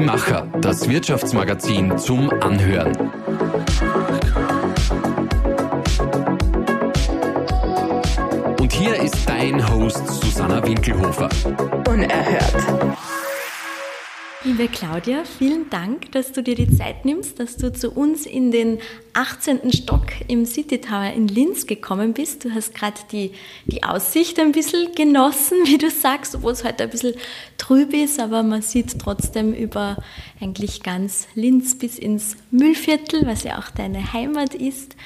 Die Macher, das Wirtschaftsmagazin zum Anhören. Und hier ist dein Host Susanna Winkelhofer. Unerhört. Liebe Claudia, vielen Dank, dass du dir die Zeit nimmst, dass du zu uns in den 18. Stock im City Tower in Linz gekommen bist. Du hast gerade die, die Aussicht ein bisschen genossen, wie du sagst, obwohl es heute ein bisschen trüb ist, aber man sieht trotzdem über eigentlich ganz Linz bis ins Müllviertel, was ja auch deine Heimat ist.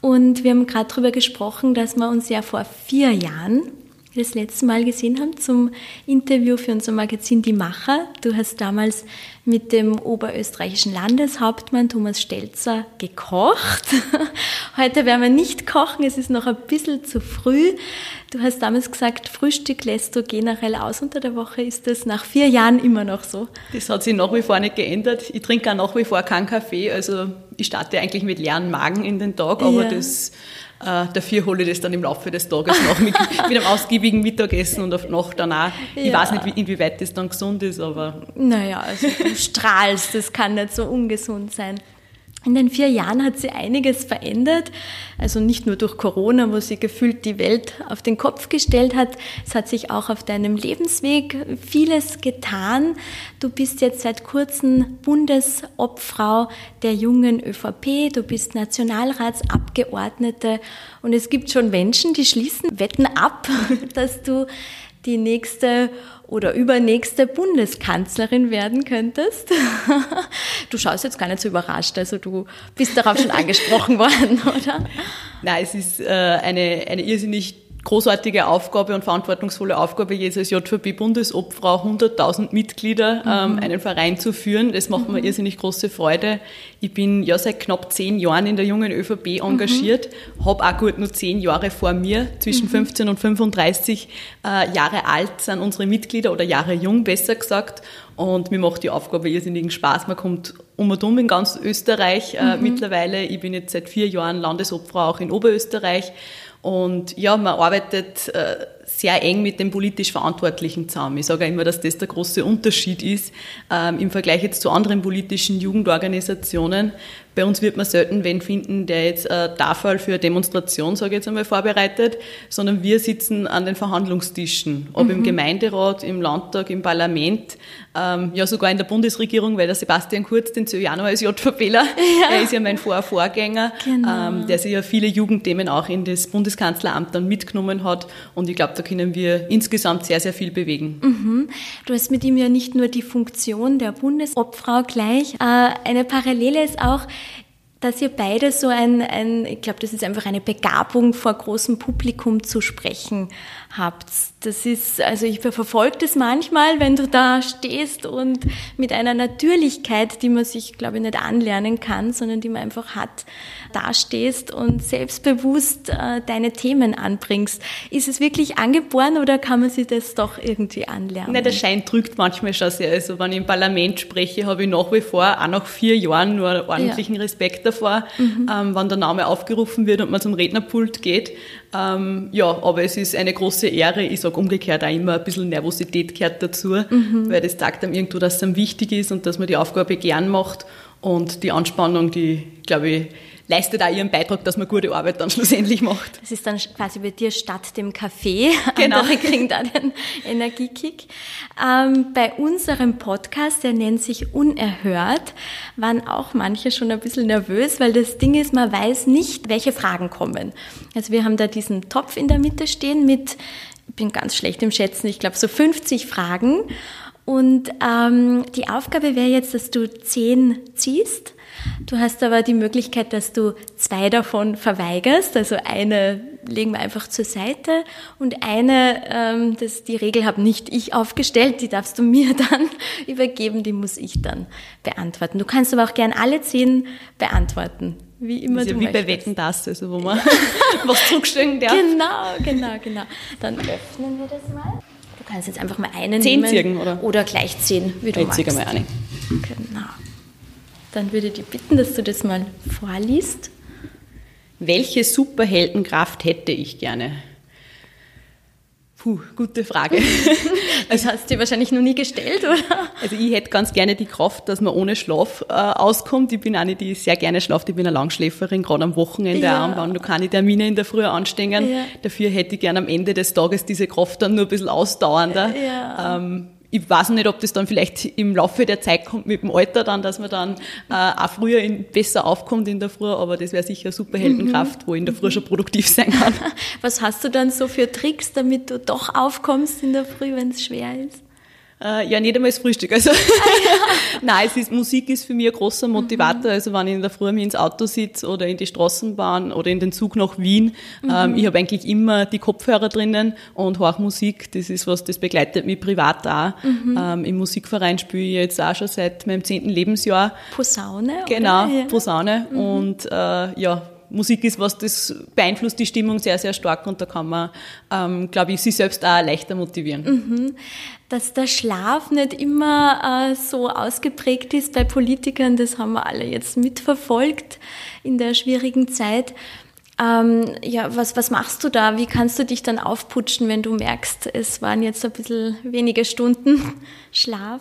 Und wir haben gerade darüber gesprochen, dass wir uns ja vor vier Jahren das letzte Mal gesehen haben zum Interview für unser Magazin Die Macher. Du hast damals mit dem oberösterreichischen Landeshauptmann Thomas Stelzer gekocht. Heute werden wir nicht kochen, es ist noch ein bisschen zu früh. Du hast damals gesagt, Frühstück lässt du generell aus unter der Woche. Ist das nach vier Jahren immer noch so? Das hat sich nach wie vor nicht geändert. Ich trinke auch nach wie vor keinen Kaffee. Also ich starte eigentlich mit leeren Magen in den Tag, aber ja. das äh, dafür hole ich das dann im Laufe des Tages nach mit, mit einem ausgiebigen Mittagessen und Nacht danach. Ja. Ich weiß nicht, inwieweit das dann gesund ist, aber. Naja, also du strahlst, das kann nicht so ungesund sein. In den vier Jahren hat sie einiges verändert. Also nicht nur durch Corona, wo sie gefühlt die Welt auf den Kopf gestellt hat. Es hat sich auch auf deinem Lebensweg vieles getan. Du bist jetzt seit kurzem Bundesobfrau der jungen ÖVP. Du bist Nationalratsabgeordnete. Und es gibt schon Menschen, die schließen Wetten ab, dass du die nächste oder übernächste Bundeskanzlerin werden könntest. Du schaust jetzt gar nicht so überrascht, also du bist darauf schon angesprochen worden, oder? Nein, es ist äh, eine, eine irrsinnig großartige Aufgabe und verantwortungsvolle Aufgabe, jetzt als JVB-Bundesobfrau 100.000 Mitglieder ähm, mhm. einen Verein zu führen. Das macht mir mhm. irrsinnig große Freude. Ich bin ja seit knapp zehn Jahren in der jungen ÖVP engagiert, mhm. habe auch gut nur zehn Jahre vor mir, zwischen mhm. 15 und 35 äh, Jahre alt sind unsere Mitglieder oder Jahre jung, besser gesagt. Und mir macht die Aufgabe irrsinnigen Spaß. Man kommt um und um in ganz Österreich äh, mhm. mittlerweile. Ich bin jetzt seit vier Jahren Landesobfrau auch in Oberösterreich und ja, man arbeitet äh, sehr eng mit den politisch Verantwortlichen zusammen. Ich sage immer, dass das der große Unterschied ist ähm, im Vergleich jetzt zu anderen politischen Jugendorganisationen. Bei uns wird man selten wen finden, der jetzt äh, Tafel für eine Demonstration, sage ich jetzt einmal, vorbereitet, sondern wir sitzen an den Verhandlungstischen, ob mhm. im Gemeinderat, im Landtag, im Parlament, ähm, ja sogar in der Bundesregierung, weil der Sebastian Kurz, den zähle ich auch noch als JVPler, ja. er ist ja mein Vor Vorgänger, genau. ähm, der sich ja viele Jugendthemen auch in das Bundeskanzleramt dann mitgenommen hat und ich glaube, da können wir insgesamt sehr, sehr viel bewegen. Mhm. Du hast mit ihm ja nicht nur die Funktion der Bundesobfrau gleich, äh, eine Parallele ist auch, dass ihr beide so ein, ein ich glaube, das ist einfach eine Begabung, vor großem Publikum zu sprechen habt. Das ist, also ich verfolge das manchmal, wenn du da stehst und mit einer Natürlichkeit, die man sich, glaube ich, nicht anlernen kann, sondern die man einfach hat, dastehst und selbstbewusst äh, deine Themen anbringst. Ist es wirklich angeboren oder kann man sich das doch irgendwie anlernen? Nein, der Schein drückt manchmal schon sehr. Also wenn ich im Parlament spreche, habe ich nach wie vor, auch nach vier Jahren, nur ordentlichen ja. Respekt davor, mhm. ähm, wenn der Name aufgerufen wird und man zum Rednerpult geht. Ähm, ja, aber es ist eine große Ehre. Ich sage umgekehrt auch immer, ein bisschen Nervosität gehört dazu, mhm. weil das sagt einem irgendwo, dass es einem wichtig ist und dass man die Aufgabe gern macht. Und die Anspannung, die, glaube ich, leistet auch ihren Beitrag, dass man gute Arbeit dann schlussendlich macht. Das ist dann quasi bei dir statt dem Kaffee. Genau. Andere kriegen da den Energiekick. Ähm, bei unserem Podcast, der nennt sich Unerhört, waren auch manche schon ein bisschen nervös, weil das Ding ist, man weiß nicht, welche Fragen kommen. Also wir haben da diesen Topf in der Mitte stehen mit, ich bin ganz schlecht im Schätzen, ich glaube so 50 Fragen. Und ähm, die Aufgabe wäre jetzt, dass du zehn ziehst Du hast aber die Möglichkeit, dass du zwei davon verweigerst. Also eine legen wir einfach zur Seite und eine, ähm, das, die Regel habe nicht ich aufgestellt, die darfst du mir dann übergeben, die muss ich dann beantworten. Du kannst aber auch gern alle zehn beantworten. Wie immer ist ja wie bei Wetten das, also wo man was zurückstellen darf. Genau, genau, genau. Dann öffnen wir das mal. Du kannst jetzt einfach mal einen zehn nehmen. Zirgen, oder? Oder gleich zehn, wie du ich magst. Mal eine. Genau. Dann würde ich dich bitten, dass du das mal vorliest. Welche Superheldenkraft hätte ich gerne? Puh, gute Frage. Das hast du dir wahrscheinlich noch nie gestellt, oder? Also ich hätte ganz gerne die Kraft, dass man ohne Schlaf äh, auskommt. Ich bin eine, die sehr gerne schlaft. Ich bin eine Langschläferin, gerade am Wochenende Ja. auch, wenn noch keine Termine in der Früh anstehen. Ja. Dafür hätte ich gerne am Ende des Tages diese Kraft dann nur ein bisschen ausdauernder. Ja. Ähm, ich weiß nicht, ob das dann vielleicht im Laufe der Zeit kommt mit dem Alter dann, dass man dann äh, auch früher in, besser aufkommt in der Früh, aber das wäre sicher eine super Heldenkraft, wo in der Früh schon produktiv sein kann. Was hast du dann so für Tricks, damit du doch aufkommst in der Früh, wenn es schwer ist? Äh, ja, nicht einmal das Frühstück. Also, nein, es ist, Musik ist für mich ein großer Motivator. Also, wenn ich in der Früh mir ins Auto sitze oder in die Straßenbahn oder in den Zug nach Wien, ähm, ich habe eigentlich immer die Kopfhörer drinnen und höre Musik. Das ist was, das begleitet mich privat auch. Ähm, Im Musikverein spiele ich jetzt auch schon seit meinem zehnten Lebensjahr. Posaune? Genau, Oder? Ja. Posaune. Und äh, ja, Musik ist was, das beeinflusst die Stimmung sehr, sehr stark und da kann man, ähm, glaube ich, sich selbst auch leichter motivieren. Dass der Schlaf nicht immer äh, so ausgeprägt ist bei Politikern, das haben wir alle jetzt mitverfolgt in der schwierigen Zeit. Ähm, ja, was, was machst du da? Wie kannst du dich dann aufputschen, wenn du merkst, es waren jetzt ein bisschen wenige Stunden Schlaf?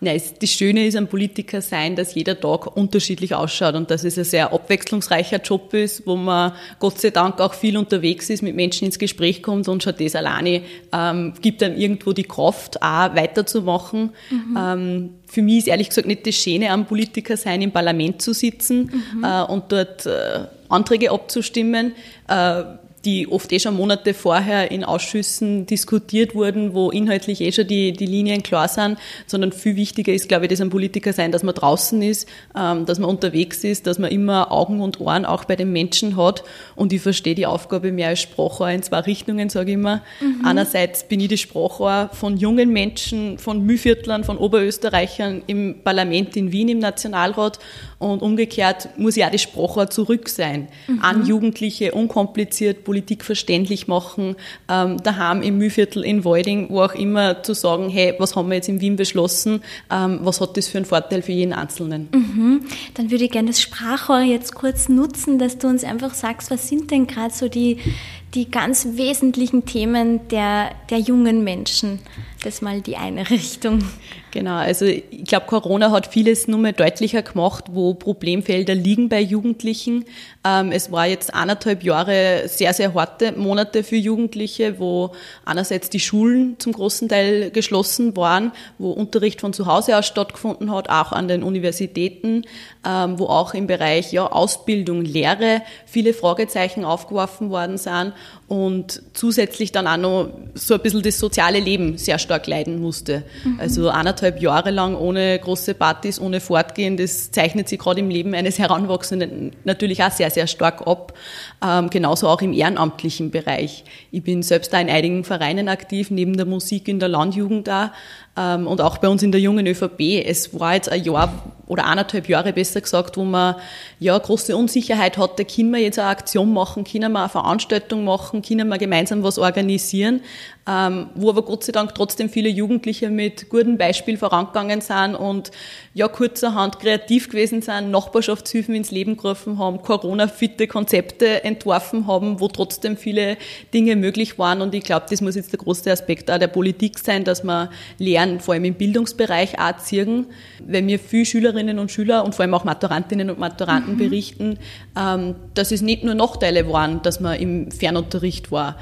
Nein, es- das Schöne ist am Politiker sein, dass jeder Tag unterschiedlich ausschaut und dass es ein sehr abwechslungsreicher Job ist, wo man Gott sei Dank auch viel unterwegs ist, mit Menschen ins Gespräch kommt und schon das alleine ähm, gibt dann irgendwo die Kraft, auch weiterzumachen. Ähm, für mich ist ehrlich gesagt nicht das Schöne am Politiker sein, im Parlament zu sitzen äh, und dort äh, Anträge abzustimmen. Äh, die oft eh schon Monate vorher in Ausschüssen diskutiert wurden, wo inhaltlich eh schon die, die Linien klar sind, sondern viel wichtiger ist, glaube ich, das am Politiker sein, dass man draußen ist, ähm, dass man unterwegs ist, dass man immer Augen und Ohren auch bei den Menschen hat. Und ich verstehe die Aufgabe mehr als Sprachrohr in zwei Richtungen, sage ich immer. Einerseits bin ich die Sprachrohr von jungen Menschen, von Mühviertlern, von Oberösterreichern im Parlament in Wien, im Nationalrat. Und umgekehrt muss ich auch die Sprachrohr zurück sein. An Jugendliche, unkompliziert, Politik verständlich machen, ähm, daheim im Mühlviertel in Walding, wo auch immer zu sagen, hey, was haben wir jetzt in Wien beschlossen, ähm, was hat das für einen Vorteil für jeden Einzelnen? Dann würde ich gerne das Sprachrohr jetzt kurz nutzen, dass du uns einfach sagst, was sind denn gerade so die, die ganz wesentlichen Themen der, der jungen Menschen? Das mal die eine Richtung. Genau, also ich glaube, Corona hat vieles nur mehr deutlicher gemacht, wo Problemfelder liegen bei Jugendlichen. Ähm, es war jetzt anderthalb Jahre sehr, sehr harte Monate für Jugendliche, wo einerseits die Schulen zum großen Teil geschlossen waren, wo Unterricht von zu Hause aus stattgefunden hat, auch an den Universitäten, ähm, wo auch im Bereich ja, Ausbildung, Lehre viele Fragezeichen aufgeworfen worden sind und zusätzlich dann auch noch so ein bisschen das soziale Leben sehr stark leiden musste. Also anderthalb Jahre lang ohne große Partys, ohne Fortgehen, das zeichnet sich gerade im Leben eines Heranwachsenden natürlich auch sehr, sehr stark ab. Ähm, genauso auch im ehrenamtlichen Bereich. Ich bin selbst da in einigen Vereinen aktiv, neben der Musik in der Landjugend da und auch bei uns in der jungen ÖVP. Es war jetzt ein Jahr oder eineinhalb Jahre besser gesagt, wo man ja große Unsicherheit hatte, können wir jetzt eine Aktion machen, können wir eine Veranstaltung machen, können wir gemeinsam was organisieren, ähm, wo aber Gott sei Dank trotzdem viele Jugendliche mit gutem Beispiel vorangegangen sind und ja kurzerhand kreativ gewesen sind, Nachbarschaftshilfen ins Leben gerufen haben, Corona-fitte Konzepte entworfen haben, wo trotzdem viele Dinge möglich waren. Und ich glaube, das muss jetzt der große Aspekt auch der Politik sein, dass wir lernen, vor allem im Bildungsbereich auch ziehen, wenn mir viele Schülerinnen und Schüler und vor allem auch Maturantinnen und Maturanten berichten, ähm, dass es nicht nur Nachteile waren, dass man im Fernunterricht war.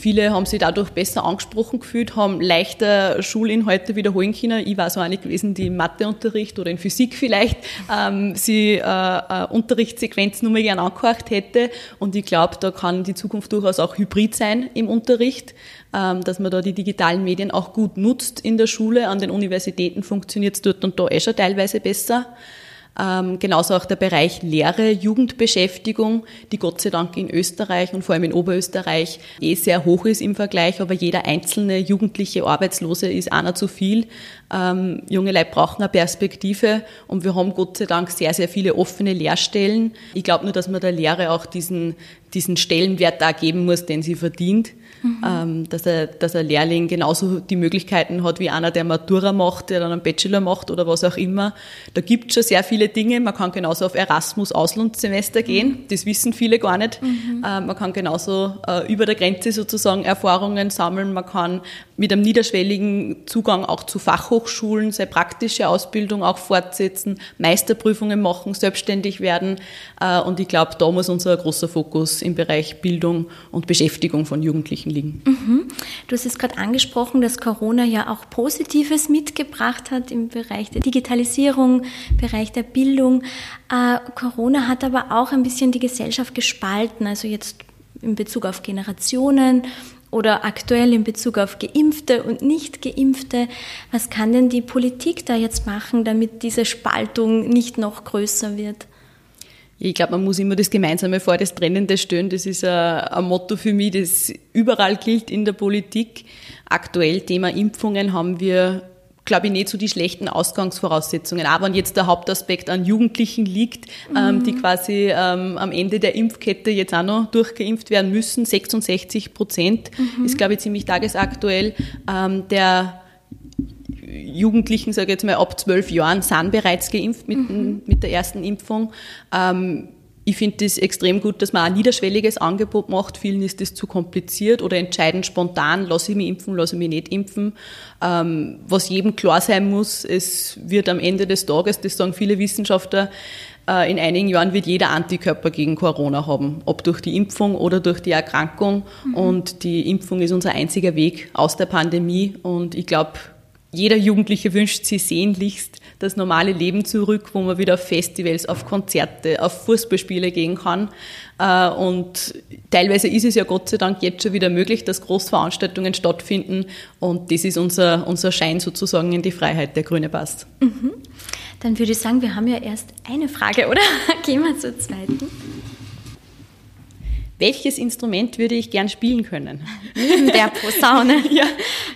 Viele haben sich dadurch besser angesprochen gefühlt, haben leichter Schulinhalte wiederholen können. Ich war so eine gewesen, die im Matheunterricht oder in Physik vielleicht ähm, sie äh, äh, Unterrichtssequenz nur mal gern angehört hätte. Und ich glaube, da kann die Zukunft durchaus auch hybrid sein im Unterricht, ähm, dass man da die digitalen Medien auch gut nutzt in der Schule. An den Universitäten funktioniert es dort und da eh schon teilweise besser. Ähm, genauso auch der Bereich Lehre, Jugendbeschäftigung, die Gott sei Dank in Österreich und vor allem in Oberösterreich eh sehr hoch ist im Vergleich, aber jeder einzelne jugendliche Arbeitslose ist einer zu viel. Ähm, junge Leute brauchen eine Perspektive und wir haben Gott sei Dank sehr, sehr viele offene Lehrstellen. Ich glaube nur, dass man der Lehre auch diesen, diesen Stellenwert da geben muss, den sie verdient. Mhm. Ähm, dass, er, dass ein Lehrling genauso die Möglichkeiten hat wie einer, der Matura macht, der dann einen Bachelor macht oder was auch immer. Da gibt es schon sehr viele Dinge. Man kann genauso auf Erasmus Auslandssemester gehen. Mhm. Das wissen viele gar nicht. Mhm. Äh, man kann genauso äh, über der Grenze sozusagen Erfahrungen sammeln. Man kann mit einem niederschwelligen Zugang auch zu Fachhochschulen seine praktische Ausbildung auch fortsetzen, Meisterprüfungen machen, selbstständig werden. Äh, und ich glaube, da muss unser großer Fokus im Bereich Bildung und Beschäftigung von Jugendlichen liegen. Mhm. Du hast es gerade angesprochen, dass Corona ja auch Positives mitgebracht hat im Bereich der Digitalisierung, Bereich der Bildung. Äh, Corona hat aber auch ein bisschen die Gesellschaft gespalten, also jetzt in Bezug auf Generationen oder aktuell in Bezug auf Geimpfte und Nicht-Geimpfte. Was kann denn die Politik da jetzt machen, damit diese Spaltung nicht noch größer wird? Ich glaube, man muss immer das Gemeinsame vor das Trennende stellen. Das ist ein, Motto für mich, das überall gilt in der Politik. Aktuell Thema Impfungen haben wir glaube ich, nicht so die schlechten Ausgangsvoraussetzungen. Aber wenn jetzt der Hauptaspekt an Jugendlichen liegt, mhm. ähm, die quasi ähm, am Ende der Impfkette jetzt auch noch durchgeimpft werden müssen, 66 Prozent, mhm. ist, glaube ich, ziemlich tagesaktuell. Ähm, der Jugendlichen, sage ich jetzt mal, ab zwölf Jahren sind bereits geimpft mit, mhm. mit der ersten Impfung. Ähm, ich finde es extrem gut, dass man ein niederschwelliges Angebot macht. Vielen ist das zu kompliziert oder entscheiden spontan, lasse ich mich impfen, lasse ich mich nicht impfen. Ähm, was jedem klar sein muss, es wird am Ende des Tages, das sagen viele Wissenschaftler, äh, in einigen Jahren wird jeder Antikörper gegen Corona haben, ob durch die Impfung oder durch die Erkrankung. Mhm. Und die Impfung ist unser einziger Weg aus der Pandemie. Und ich glaube, jeder Jugendliche wünscht sich sehnlichst das normale Leben zurück, wo man wieder auf Festivals, auf Konzerte, auf Fußballspiele gehen kann. Äh, und teilweise ist es ja Gott sei Dank jetzt schon wieder möglich, dass Großveranstaltungen stattfinden. Und das ist unser, unser Schein sozusagen in die Freiheit, der grüne Pass. Mhm. Dann würde ich sagen, wir haben ja erst eine Frage, oder? Gehen wir zur zweiten welches Instrument würde ich gern spielen können? Neben der Posaune. ja.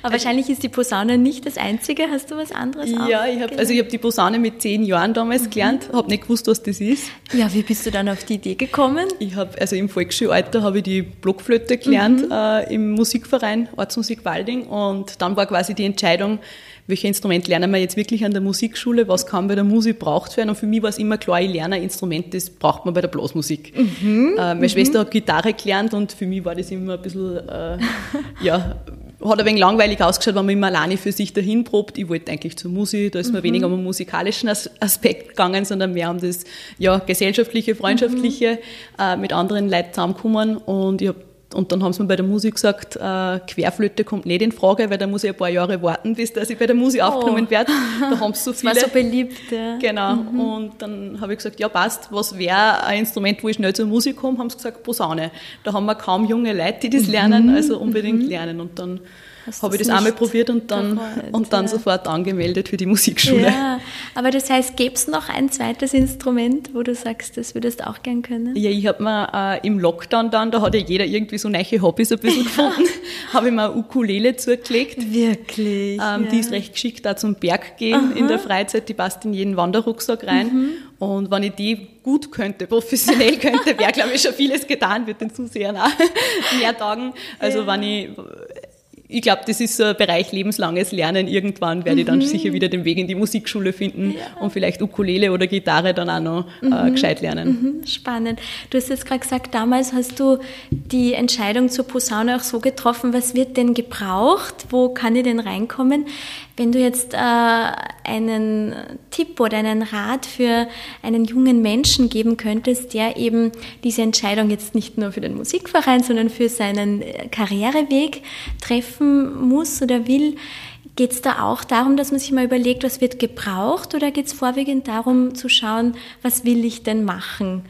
Aber wahrscheinlich ist die Posaune nicht das einzige. Hast du was anderes Ja, ich habe also ich die Posaune mit zehn Jahren damals mhm. gelernt, habe nicht gewusst, was das ist. Ja, wie bist du dann auf die Idee gekommen? Ich habe also im Volksschulalter habe ich die Blockflöte gelernt mhm. äh, im Musikverein Ortsmusik Walding und dann war quasi die Entscheidung, welches Instrument lernen wir jetzt wirklich an der Musikschule, was kann bei der Musik braucht werden. Und für mich war es immer klar, ich lerne ein Instrument, das braucht man bei der Blasmusik. Mhm. Äh, meine mhm. Schwester hat Gitarre gelernt und für mich war das immer ein bisschen, äh, ja, hat ein wenig langweilig ausgeschaut, wenn man immer alleine für sich dahin probt. Ich wollte eigentlich zur Musik, da ist mir mhm. weniger um den musikalischen Aspekt gegangen, sondern mehr um das ja, gesellschaftliche, freundschaftliche, mhm. äh, mit anderen Leuten zusammenkommen. Und ich habe und dann haben sie mir bei der Musik gesagt, äh, Querflöte kommt nicht in Frage, weil da muss ich ein paar Jahre warten, bis dass ich bei der Musik oh. aufgenommen werde. Da haben sie so viele. Das war so beliebt, ja. Genau. Mhm. Und dann habe ich gesagt, ja passt, was wäre ein Instrument, wo ich schnell zur Musik komme? Haben sie gesagt, Posaune. Da haben wir kaum junge Leute, die das mhm. lernen, also unbedingt mhm. lernen. Und dann habe ich das einmal probiert und dann, gefreut, und dann ja. sofort angemeldet für die Musikschule. Ja, aber das heißt, gäbe es noch ein zweites Instrument, wo du sagst, das würdest du auch gern können? Ja, ich habe mir äh, im Lockdown dann, da hat ja jeder irgendwie so neue Hobbys ein bisschen gefunden, habe ich mir eine Ukulele zugelegt. Wirklich? Ähm, ja. Die ist recht geschickt da zum Berg gehen Aha. in der Freizeit, die passt in jeden Wanderrucksack rein. Mhm. Und wenn ich die gut könnte, professionell könnte, wäre, glaube ich, schon vieles getan, wird den Zusehern auch mehr tagen. Also ja. wenn ich ich glaube, das ist so ein Bereich lebenslanges Lernen. Irgendwann werde ich dann mhm. sicher wieder den Weg in die Musikschule finden ja. und vielleicht Ukulele oder Gitarre dann auch noch äh, mhm. gescheit lernen. Mhm. Spannend. Du hast jetzt gerade gesagt, damals hast du die Entscheidung zur Posaune auch so getroffen, was wird denn gebraucht? Wo kann ich denn reinkommen? Wenn du jetzt äh, einen Tipp oder einen Rat für einen jungen Menschen geben könntest, der eben diese Entscheidung jetzt nicht nur für den Musikverein, sondern für seinen äh, Karriereweg treffen muss oder will, Geht es da auch darum, dass man sich mal überlegt, was wird gebraucht oder geht es vorwiegend darum zu schauen, was will ich denn machen?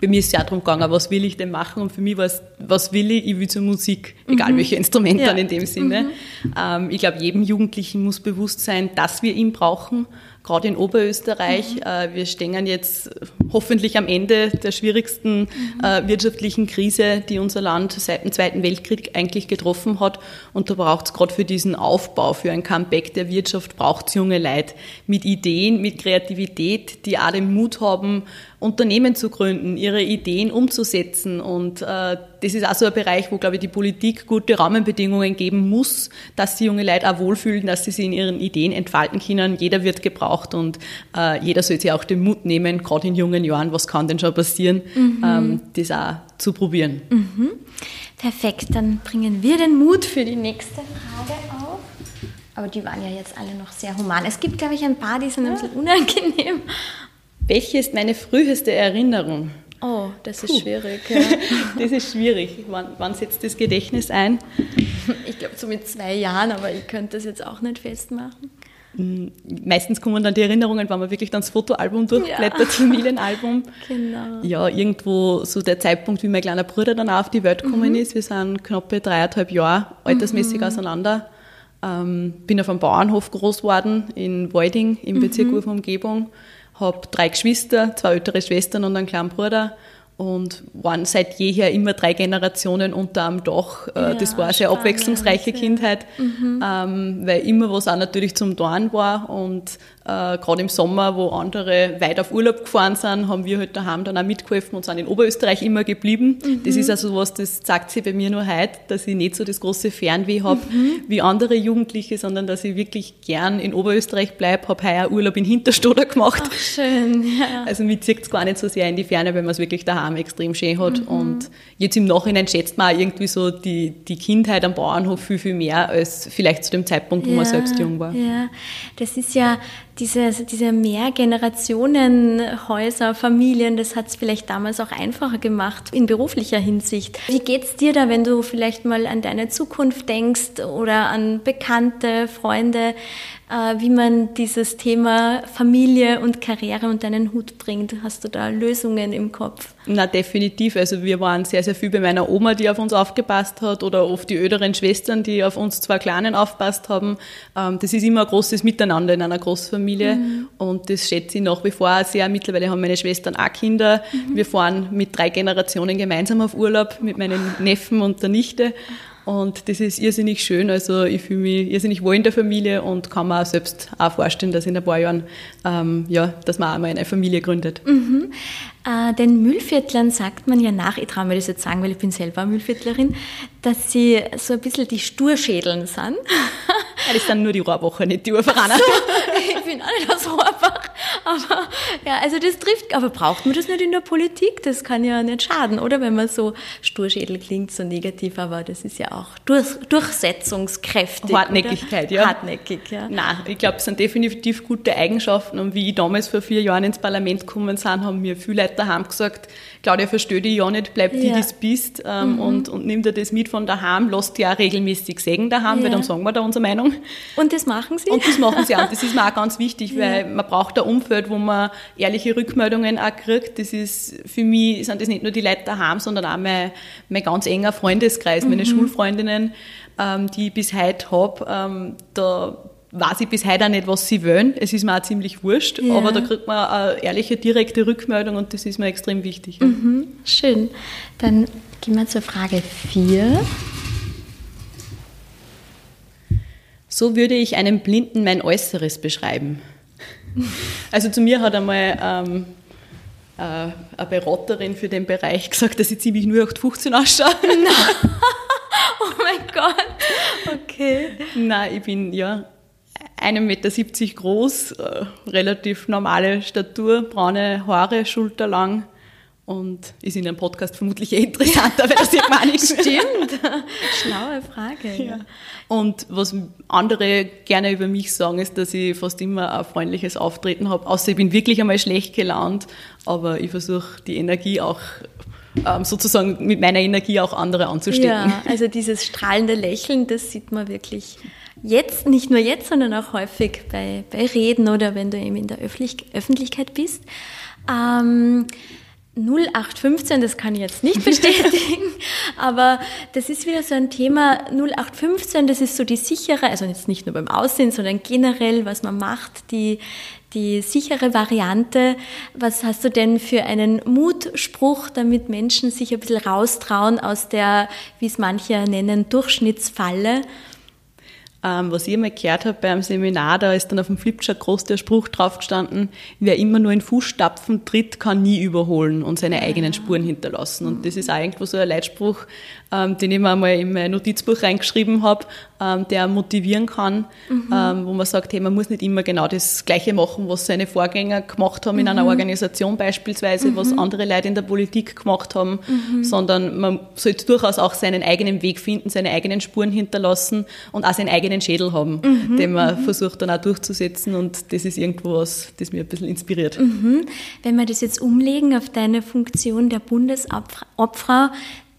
bei mir ist es ja darum gegangen, was will ich denn machen? Und für mich war es, was will ich? Ich will zur Musik, egal mhm. welche Instrumente ja. dann in dem Sinne. Mhm. Ähm, ich glaube, jedem Jugendlichen muss bewusst sein, dass wir ihn brauchen. Gerade in Oberösterreich. Mhm. Äh, wir stehen jetzt hoffentlich am Ende der schwierigsten mhm. äh, wirtschaftlichen Krise, die unser Land seit dem Zweiten Weltkrieg eigentlich getroffen hat. Und da braucht es gerade für diesen Aufbau, für ein Comeback der Wirtschaft, braucht es junge Leute mit Ideen, mit Kreativität, die auch den Mut haben, Unternehmen zu gründen, ihre Ideen umzusetzen. Und äh, das ist auch so ein Bereich, wo, glaube ich, die Politik gute Rahmenbedingungen geben muss, dass die junge Leute auch wohlfühlen, dass sie sich in ihren Ideen entfalten können. Jeder wird gebraucht und äh, jeder sollte sich auch den Mut nehmen, gerade in jungen Jahren, was kann denn schon passieren, mhm. ähm, das auch zu probieren. Mhm. Perfekt, dann bringen wir den Mut für die nächste Frage auf. Aber die waren ja jetzt alle noch sehr human. Es gibt, glaube ich, ein paar, die sind ein bisschen unangenehm. Welche ist meine früheste Erinnerung? Oh, das ist Puh. schwierig. Ja. das ist schwierig. Wann, wann, setzt das Gedächtnis ein? Ich glaube so mit zwei Jahren, aber ich könnte das jetzt auch nicht festmachen. Hm, meistens kommen dann die Erinnerungen, wenn man wirklich dann das Fotoalbum durchblättert, ja. Familienalbum. Genau. Ja, irgendwo so der Zeitpunkt, wie mein kleiner Bruder dann auch auf die Welt gekommen mhm. ist. Wir sind knappe dreieinhalb Jahre altersmäßig mhm. auseinander. Ähm, bin auf einem Bauernhof groß geworden in Weuding im Bezirk mhm. Umgebung habe drei Geschwister, zwei ältere Schwestern und einen kleinen Bruder und waren seit jeher immer drei Generationen unter einem Dach. Äh, ja, das war eine sehr abwechslungsreiche Kindheit, mhm. ähm, weil immer was auch natürlich zum Dorn war und äh, gerade im Sommer, wo andere weit auf Urlaub gefahren sind, haben wir halt daheim dann auch mitgeholfen und sind in Oberösterreich immer geblieben. Mhm. Das ist also was, das sagt sie bei mir nur heute, dass ich nicht so das große Fernweh habe mhm. wie andere Jugendliche, sondern dass ich wirklich gern in Oberösterreich bleibe, habe heuer Urlaub in Hinterstoder gemacht. Ach, schön, ja. Also mir zieht es gar nicht so sehr in die Ferne, wenn man es wirklich daheim extrem schön hat. Mhm. Und jetzt im Nachhinein schätzt man auch irgendwie so die, die Kindheit am Bauernhof viel, viel mehr als vielleicht zu dem Zeitpunkt, wo ja, man selbst jung war. Ja, das ist ja diese, diese Mehrgenerationenhäuser, Familien, das hat es vielleicht damals auch einfacher gemacht in beruflicher Hinsicht. Wie geht es dir da, wenn du vielleicht mal an deine Zukunft denkst oder an Bekannte, Freunde? Äh, wie man dieses Thema Familie und Karriere unter einen Hut bringt. Hast du da Lösungen im Kopf? Na, definitiv. Also wir waren sehr, sehr viel bei meiner Oma, die auf uns aufgepasst hat oder oft die älteren Schwestern, die auf uns zwei Kleinen aufpasst haben. Ähm, das ist immer ein großes Miteinander in einer Großfamilie mhm. und das schätze ich nach wie vor sehr. Mittlerweile haben meine Schwestern auch Kinder. Mhm. Wir fahren mit drei Generationen gemeinsam auf Urlaub mit meinen Neffen und der Nichte. Und das ist irrsinnig schön. Also ich fühle mich irrsinnig wohl in der Familie und kann mir auch selbst auch vorstellen, dass in ein paar Jahren, ähm, ja, dass man auch mal eine Familie gründet. Mhm. Äh, den Müllviertlern sagt man ja nach, ich traue mir das jetzt sagen, weil ich bin selber Müllviertlerin, dass sie so ein bisschen die Sturschädeln sind. Ja, das sind nur die Rohrwoche, nicht die Urveraner. So, ich bin auch nicht aus Rohrbach. Aber ja, also das trifft, aber braucht man das nicht in der Politik? Das kann ja nicht schaden, oder? Wenn man so Sturschädel klingt, so negativ, aber das ist ja auch durch, durchsetzungskräftig. Hartnäckigkeit, oder? ja. Hartnäckig, ja. Nein, ich glaube, es sind definitiv gute Eigenschaften. Und wie ich damals vor vier Jahren ins Parlament gekommen bin, haben mir viele Leute daheim gesagt, Claudia, versteh dich ja nicht, bleib ja. die, das bist ähm, mhm. und, und nimm dir das mit von daheim, lass dich auch regelmäßig sägen daheim, ja. weil dann sagen wir da unsere Meinung. Und das machen sie? Und das machen sie auch. Und das ist mir auch ganz wichtig, ja. weil man braucht ein Umfeld, wo man ehrliche Rückmeldungen auch kriegt. Das ist, für mich sind das nicht nur die Leute daheim, sondern auch mein, mein ganz enger Freundeskreis, meine mhm. Schulfreundinnen, ähm, die ich bis heute habe. Ähm, da weiß ich bis heute auch nicht, was sie wollen. Es ist mir auch ziemlich wurscht, ja. aber da kriegt man eine ehrliche, direkte Rückmeldung und das ist mir extrem wichtig. Mhm, schön. Dann gehen wir zur Frage 4. So würde ich einem Blinden mein Äußeres beschreiben. Also zu mir hat einmal ähm, äh, eine Beraterin für den Bereich gesagt, dass ich ziemlich nur 815 ausschaue. oh mein Gott. Okay. Nein, ich bin ja 1,70 Meter groß, äh, relativ normale Statur, braune Haare, schulterlang. Und ist in einem Podcast vermutlich eh interessanter, weil das ja nicht Stimmt. Schlaue Frage. Ja. Und was andere gerne über mich sagen, ist, dass ich fast immer ein freundliches Auftreten habe. Außer ich bin wirklich einmal schlecht gelaunt, aber ich versuche die Energie auch ähm, sozusagen mit meiner Energie auch andere anzustecken. Ja, also dieses strahlende Lächeln, das sieht man wirklich jetzt, nicht nur jetzt, sondern auch häufig bei, bei Reden oder wenn du eben in der Öffentlich Öffentlichkeit bist. Ähm, 0815, das kann ich jetzt nicht bestätigen, aber das ist wieder so ein Thema. 0815, das ist so die sichere, also jetzt nicht nur beim Aussehen, sondern generell, was man macht, die, die sichere Variante. Was hast du denn für einen Mutspruch, damit Menschen sich ein bisschen raustrauen aus der, wie es manche nennen, Durchschnittsfalle? Ähm, was ich einmal gehört habe beim Seminar, da ist dann auf dem Flipchart groß der Spruch drauf gestanden, wer immer nur in Fußstapfen tritt, kann nie überholen und seine eigenen Spuren hinterlassen. Und das ist eigentlich so ein Leitspruch, ähm, den ich mir einmal in mein Notizbuch reingeschrieben habe, ähm, der motivieren kann, mhm. ähm, wo man sagt, hey, man muss nicht immer genau das Gleiche machen, was seine Vorgänger gemacht haben in einer mhm. Organisation beispielsweise, mhm. was andere Leute in der Politik gemacht haben, mhm. sondern man sollte durchaus auch seinen eigenen Weg finden, seine eigenen Spuren hinterlassen und auch seinen eigenen Schädel haben, mhm. den man mhm. versucht dann auch durchzusetzen und das ist irgendwo was, das mir ein bisschen inspiriert. Wenn wir das jetzt umlegen auf deine Funktion der Bundesobfrau,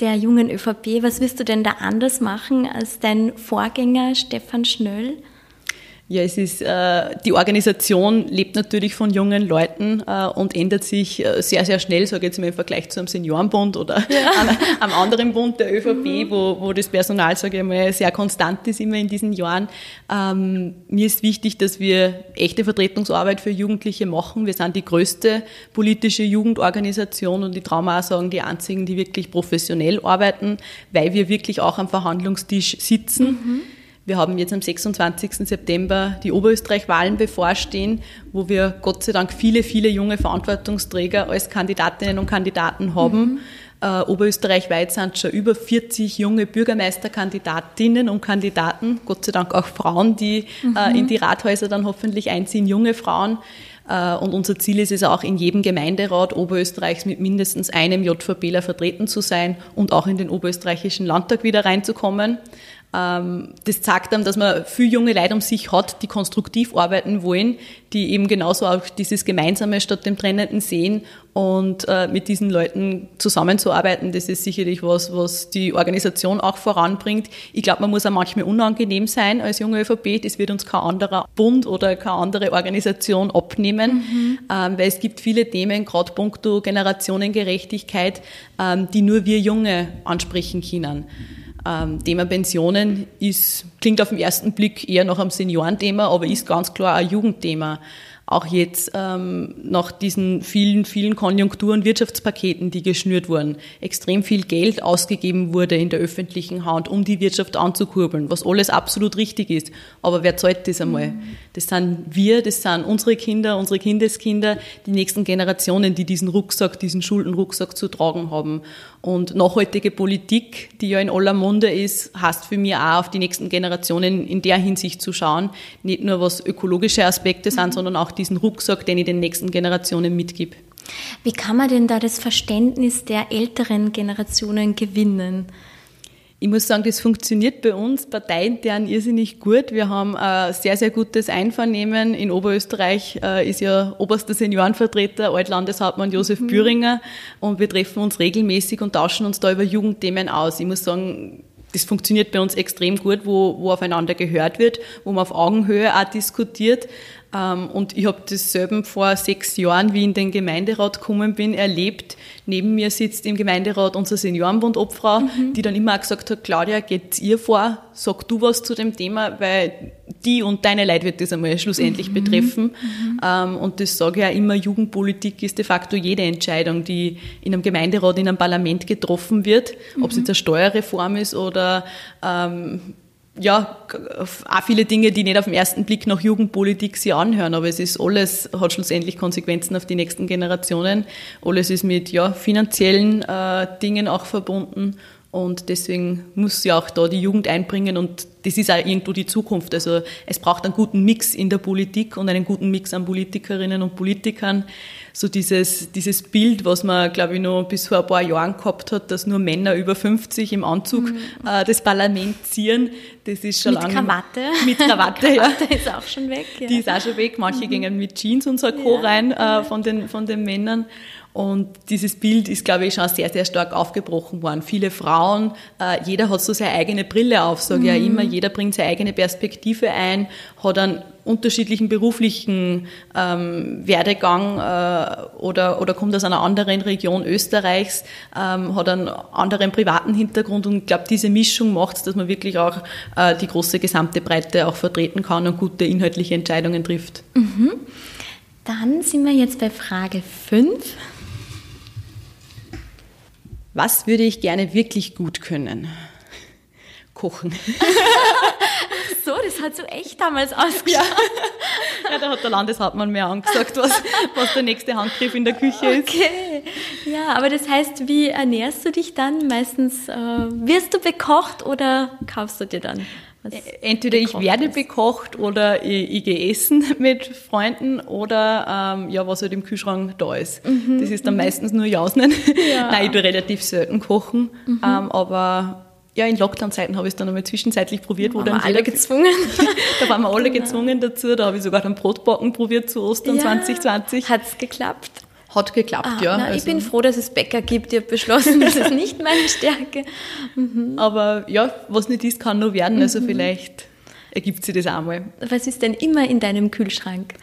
der jungen ÖVP. Was wirst du denn da anders machen als dein Vorgänger Stefan Schnöll? Ja, es ist, äh, die Organisation lebt natürlich von jungen Leuten äh, und ändert sich äh, sehr, sehr schnell, sage ich jetzt mal im Vergleich zu einem Seniorenbund oder ja. einem, einem, anderen Bund der ÖVP, mhm. wo, wo das Personal, sage ich mal, sehr konstant ist immer in diesen Jahren. Ähm, mir ist wichtig, dass wir echte Vertretungsarbeit für Jugendliche machen. Wir sind die größte politische Jugendorganisation und ich traue mir auch sagen, die einzigen, die wirklich professionell arbeiten, weil wir wirklich auch am Verhandlungstisch sitzen. Mhm wir haben jetzt am 26. September die Oberösterreich-Wahlen bevorstehen, wo wir Gott sei Dank viele, viele junge Verantwortungsträger als Kandidatinnen und Kandidaten haben. Mhm. Äh, Oberösterreichweit sind schon über 40 junge Bürgermeisterkandidatinnen und Kandidaten, Gott sei Dank auch Frauen, die mhm. äh, in die Rathäuser dann hoffentlich einziehen, junge Frauen. Äh, und unser Ziel ist es auch, in jedem Gemeinderat Oberösterreichs mit mindestens einem JVBler vertreten zu sein und auch in den Oberösterreichischen Landtag wieder reinzukommen. Ähm, das zeigt einem, dass man viel junge Leute um sich hat, die konstruktiv arbeiten wollen, die eben genauso auch dieses Gemeinsame statt dem Trennenden sehen und äh, mit diesen Leuten zusammenzuarbeiten, das ist sicherlich was, was die Organisation auch voranbringt. Ich glaube, man muss auch manchmal unangenehm sein als junge ÖVP, das wird uns kein anderer Bund oder keine andere Organisation abnehmen, mhm. ähm, weil es gibt viele Themen, gerade puncto Generationengerechtigkeit, ähm, die nur wir Junge ansprechen können. Ähm, Thema Pensionen ist, klingt auf den ersten Blick eher noch am Seniorenthema, aber ist ganz klar ein Jugendthema auch jetzt ähm, nach diesen vielen, vielen Konjunktur- und Wirtschaftspaketen, die geschnürt wurden, extrem viel Geld ausgegeben wurde in der öffentlichen Hand, um die Wirtschaft anzukurbeln, was alles absolut richtig ist. Aber wer zahlt das einmal? Mhm. Das sind wir, das sind unsere Kinder, unsere Kindeskinder, die nächsten Generationen, die diesen Rucksack, diesen Schuldenrucksack zu tragen haben. Und nachhaltige Politik, die ja in aller Munde ist, heißt für mich auch auf die nächsten Generationen in der Hinsicht zu schauen. Nicht nur was ökologische Aspekte sind, mhm. sondern auch diesen Rucksack, den ich den nächsten Generationen mitgib. Wie kann man denn da das Verständnis der älteren Generationen gewinnen? Ich muss sagen, das funktioniert bei uns parteiintern irrsinnig gut. Wir haben ein sehr, sehr gutes Einvernehmen. In Oberösterreich äh, ist ja oberster Seniorenvertreter Altlandeshauptmann Josef mhm. Büringer und wir treffen uns regelmäßig und tauschen uns da über Jugendthemen aus. Ich muss sagen, das funktioniert bei uns extrem gut, wo, wo aufeinander gehört wird, wo man auf Augenhöhe auch diskutiert. Ähm, und ich habe dasselbe vor sechs Jahren, wie ich in den Gemeinderat gekommen bin, erlebt. Neben mir sitzt im Gemeinderat unser Seniorenbund Obfrau, mhm. die dann immer auch gesagt hat, Claudia, geht's ihr vor? Sag du was zu dem Thema, weil die und deine Leute wird das einmal schlussendlich mhm. betreffen. Mhm. Ähm, und das sage ich auch immer, Jugendpolitik ist de facto jede Entscheidung, die in einem Gemeinderat, in einem Parlament getroffen wird, ob es mhm. jetzt eine Steuerreform ist oder ähm, ja, auch viele Dinge, die nicht auf den ersten Blick nach Jugendpolitik sich anhören, aber es ist alles, hat schlussendlich Konsequenzen auf die nächsten Generationen. Alles ist mit ja, finanziellen äh, Dingen auch verbunden und deswegen muss ja auch da die Jugend einbringen und das ist auch irgendwo die Zukunft. Also es braucht einen guten Mix in der Politik und einen guten Mix an Politikerinnen und Politikern. So dieses, dieses Bild, was man, glaube ich, noch bis vor ein paar Jahren gehabt hat, dass nur Männer über 50 im Anzug mhm. äh, das Parlament ziehen, Das ist schon mit lange. Krawatte. Mit Krawatte, ja. Krawatte ist auch schon weg. Ja. Die ist auch schon weg. Manche gehen mit Jeans und Sakko Ja. rein äh, von, den, von den Männern. Und dieses Bild ist, glaube ich, schon sehr, sehr stark aufgebrochen worden. Viele Frauen, äh, jeder hat so seine eigene Brille auf, sage ich ja immer. Jeder bringt seine eigene Perspektive ein, hat einen unterschiedlichen beruflichen ähm, Werdegang äh, oder, oder kommt aus einer anderen Region Österreichs, ähm, hat einen anderen privaten Hintergrund und ich glaube, diese Mischung macht es, dass man wirklich auch äh, die große gesamte Breite auch vertreten kann und gute inhaltliche Entscheidungen trifft. Dann sind wir jetzt bei Frage 5. Was würde ich gerne wirklich gut können? Kochen. So, das hat so echt damals ausgeschaut. Ja, da hat der Landeshauptmann mir angesagt, was, was der nächste Handgriff in der Küche ist. Okay. Ja, aber das heißt, wie ernährst du dich dann? Meistens äh, wirst du bekocht oder kaufst du dir dann? Entweder ich werde ist? bekocht oder ich, ich gehe essen mit Freunden oder ähm, ja, was halt im Kühlschrank da ist. Das ist dann meistens nur Jausen. Nein, ich tue relativ selten kochen, ähm, aber ja, in Lockdown-Zeiten habe ich es dann einmal zwischenzeitlich probiert, wo Waren wir alle gezwungen. da waren wir alle gezwungen dazu. Da habe ich sogar dann Brotbacken probiert zu Ostern 2020. Hat es geklappt? Hat geklappt, Ah, ja. na, ich also- bin froh, dass es Bäcker gibt. Ich habe beschlossen, das ist nicht meine Stärke. Aber ja, was nicht ist, kann nur werden. Mhm. Also vielleicht ergibt sich das auch mal. Was ist denn immer in deinem Kühlschrank?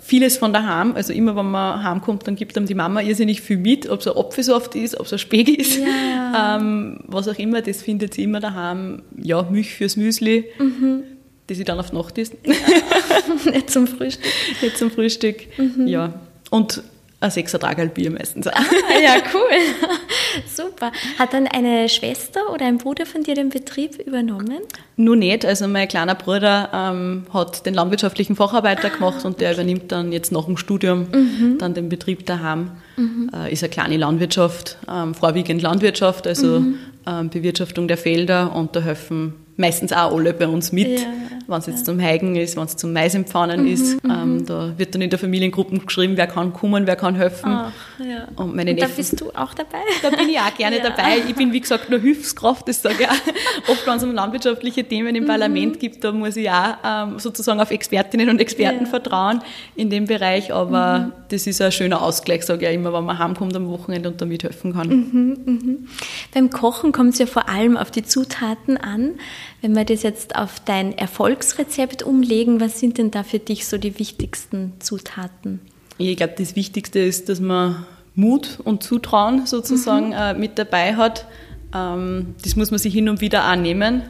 Vieles von daheim, also immer wenn man heimkommt, dann gibt einem die Mama irrsinnig viel mit, ob es ein Apfelsaft ist, ob es ein Speck ist, Ja. ähm, was auch immer, das findet sie immer daheim. Ja, Milch fürs Müsli, Mhm. das sie dann auf Nacht isst, Nicht zum Frühstück. nicht zum Frühstück. Mhm. Ja, und ein Sechsertragerl Bier meistens auch. Ah, ja, cool. Super. Hat dann eine Schwester oder ein Bruder von dir den Betrieb übernommen? Nur nicht. Also mein kleiner Bruder ähm, hat den landwirtschaftlichen Facharbeiter gemacht und der übernimmt dann jetzt nach dem Studium dann den Betrieb daheim. Äh, ist eine kleine Landwirtschaft, ähm, vorwiegend Landwirtschaft, also ähm, Bewirtschaftung der Felder und da helfen meistens auch alle bei uns mit, Ja, wenn es jetzt zum Heigen ist, wenn es zum Maisempfannen ist. Ähm, da wird dann in der Familiengruppe geschrieben, wer kann kommen, wer kann helfen. Ach, ja. Und meine Und da Neffen- bist du auch dabei? da bin ich auch gerne Ja. dabei. Ich bin, wie gesagt, nur Hilfskraft. Das sage ich auch. Oft, wenn es um landwirtschaftliche Themen im Parlament gibt, da muss ich auch ähm, sozusagen auf Expertinnen und Experten Ja. vertrauen in dem Bereich. Aber das ist ein schöner Ausgleich, sage ich auch immer, wenn man heimkommt am Wochenende und da mithelfen kann. Beim Kochen kommt es ja vor allem auf die Zutaten an. Wenn wir das jetzt auf dein Erfolgsrezept umlegen, was sind denn da für dich so die wichtigsten Zutaten? Ich glaube, das Wichtigste ist, dass man Mut und Zutrauen sozusagen äh, mit dabei hat. Ähm, das muss man sich hin und wieder auch nehmen.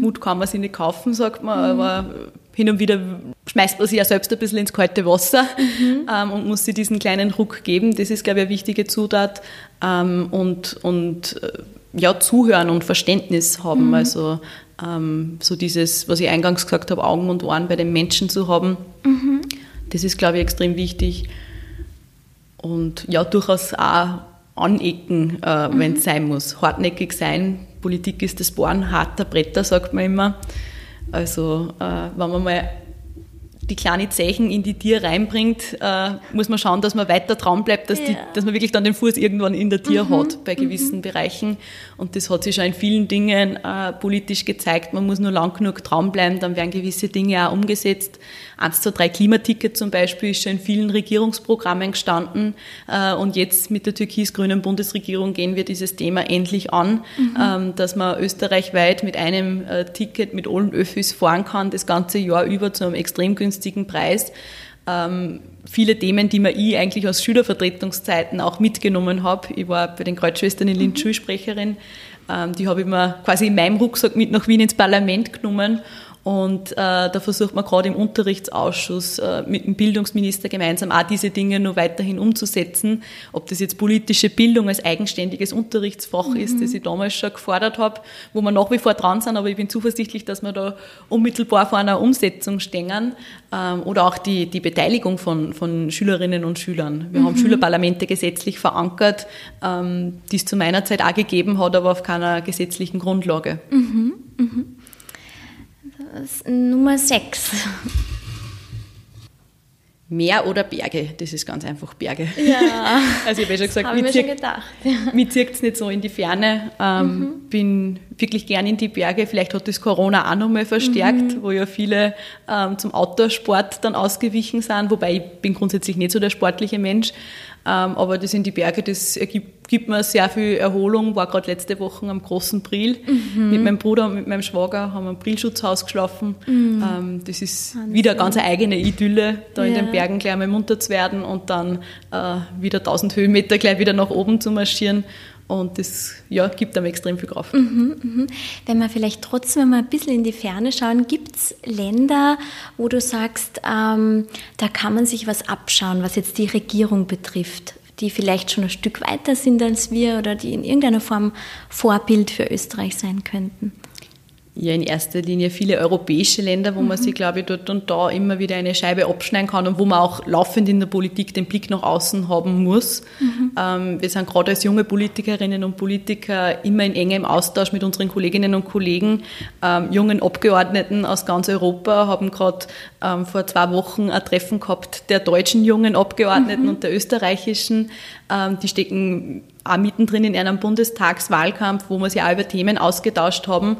Mut kann man sich nicht kaufen, sagt man, aber hin und wieder schmeißt man sich ja selbst ein bisschen ins kalte Wasser ähm, und muss sich diesen kleinen Ruck geben. Das ist, glaube ich, eine wichtige Zutat. Ähm, und und äh, ja, zuhören und Verständnis haben. Also ähm, so dieses, was ich eingangs gesagt habe, Augen und Ohren bei den Menschen zu haben. Das ist, glaube ich, extrem wichtig. Und ja, durchaus auch anecken, äh, wenn es sein muss. Hartnäckig sein. Politik ist das Bohren harter Bretter, sagt man immer. Also, äh, wenn man mal die kleinen Zeichen in die Tier reinbringt, äh, muss man schauen, dass man weiter dran bleibt, dass, die, Ja. dass man wirklich dann den Fuß irgendwann in der Tier hat bei gewissen Bereichen. Und das hat sich schon in vielen Dingen äh, politisch gezeigt. Man muss nur lang genug dranbleiben, dann werden gewisse Dinge auch umgesetzt. 1 zu 3 Klimaticket zum Beispiel ist schon in vielen Regierungsprogrammen gestanden. Äh, und jetzt mit der türkis-grünen Bundesregierung gehen wir dieses Thema endlich an, ähm, dass man österreichweit mit einem äh, Ticket mit allen Öffis fahren kann, das ganze Jahr über zu einem extrem günstigen Preis. Ähm, viele Themen, die mir ich eigentlich aus Schülervertretungszeiten auch mitgenommen habe. Ich war bei den Kreuzschwestern in Linz Schulsprecherin. Ähm, die habe ich mir quasi in meinem Rucksack mit nach Wien ins Parlament genommen. Und äh, da versucht man gerade im Unterrichtsausschuss äh, mit dem Bildungsminister gemeinsam auch diese Dinge nur weiterhin umzusetzen. Ob das jetzt politische Bildung als eigenständiges Unterrichtsfach ist, das ich damals schon gefordert habe, wo wir nach wie vor dran sind, aber ich bin zuversichtlich, dass wir da unmittelbar vor einer Umsetzung stehen. Ähm, oder auch die, die Beteiligung von, von Schülerinnen und Schülern. Wir haben Schülerparlamente gesetzlich verankert, ähm, die es zu meiner Zeit auch gegeben hat, aber auf keiner gesetzlichen Grundlage. Das ist Nummer 6. Meer oder Berge? Das ist ganz einfach Berge. Ja. Also ich habe ja schon gesagt, mir mir. Ja. mich zieht es nicht so in die Ferne. Ähm, Mhm. Bin wirklich gern in die Berge. Vielleicht hat das Corona auch nochmal verstärkt, Mhm. wo ja viele ähm, zum Outdoor-Sport dann ausgewichen sind. Wobei ich bin grundsätzlich nicht so der sportliche Mensch. Ähm, aber das in die Berge, das ergibt, gibt mir sehr viel Erholung. War gerade letzte Woche am großen Brill Mhm. mit meinem Bruder und mit meinem Schwager, haben wir im Brillschutzhaus geschlafen. Mhm. Ähm, das ist wieder eine ganz eigene Idylle, da in Ja. den Bergen gleich einmal munter zu werden und dann äh, wieder 1000 Höhenmeter gleich wieder nach oben zu marschieren. Und das ja, gibt einem extrem viel Kraft. Wenn wir vielleicht trotzdem wenn wir ein bisschen in die Ferne schauen, gibt es Länder, wo du sagst, ähm, da kann man sich was abschauen, was jetzt die Regierung betrifft, die vielleicht schon ein Stück weiter sind als wir oder die in irgendeiner Form Vorbild für Österreich sein könnten? Ja, in erster Linie viele europäische Länder, wo man sich, glaube ich, dort und da immer wieder eine Scheibe abschneiden kann und wo man auch laufend in der Politik den Blick nach außen haben muss. Ähm, wir sind gerade als junge Politikerinnen und Politiker immer in engem Austausch mit unseren Kolleginnen und Kollegen, ähm, jungen Abgeordneten aus ganz Europa, haben gerade ähm, vor zwei Wochen ein Treffen gehabt der deutschen jungen Abgeordneten und der österreichischen. Ähm, die stecken auch mittendrin in einem Bundestagswahlkampf, wo wir sich auch über Themen ausgetauscht haben,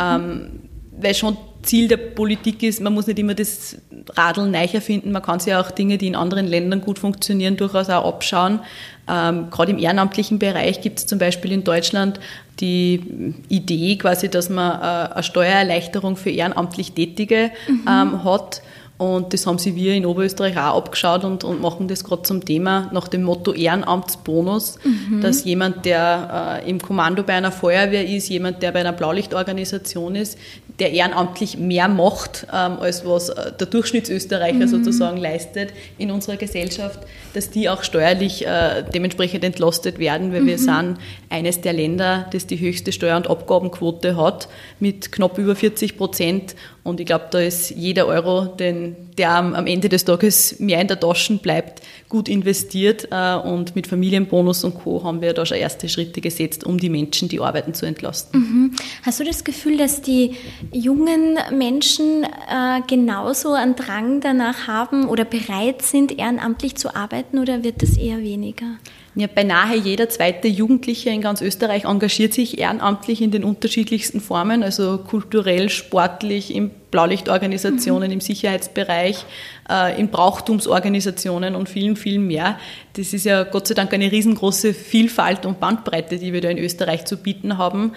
ähm, weil schon Ziel der Politik ist, man muss nicht immer das Radl neu erfinden, man kann sich auch Dinge, die in anderen Ländern gut funktionieren, durchaus auch abschauen. Ähm, gerade im ehrenamtlichen Bereich gibt es zum Beispiel in Deutschland die Idee quasi, dass man äh, eine Steuererleichterung für ehrenamtlich Tätige ähm, hat. Und das haben sie wir in Oberösterreich auch abgeschaut und, und machen das gerade zum Thema nach dem Motto Ehrenamtsbonus, dass jemand, der äh, im Kommando bei einer Feuerwehr ist, jemand, der bei einer Blaulichtorganisation ist, der ehrenamtlich mehr macht, ähm, als was äh, der Durchschnittsösterreicher sozusagen leistet in unserer Gesellschaft, dass die auch steuerlich äh, dementsprechend entlastet werden, weil wir sind eines der Länder, das die höchste Steuer- und Abgabenquote hat, mit knapp über 40 Prozent. Und ich glaube, da ist jeder Euro, den, der am, Ende des Tages mehr in der Tasche bleibt, gut investiert. Äh, und mit Familienbonus und Co. haben wir da schon erste Schritte gesetzt, um die Menschen, die arbeiten, zu entlasten. Hast du das Gefühl, dass die jungen Menschen äh, genauso einen Drang danach haben oder bereit sind, ehrenamtlich zu arbeiten oder wird das eher weniger? Ja, beinahe jeder zweite Jugendliche in ganz Österreich engagiert sich ehrenamtlich in den unterschiedlichsten Formen, also kulturell, sportlich, in Blaulichtorganisationen, im Sicherheitsbereich, äh, in Brauchtumsorganisationen und vielen, vielen mehr. Das ist ja Gott sei Dank eine riesengroße Vielfalt und Bandbreite, die wir da in Österreich zu bieten haben.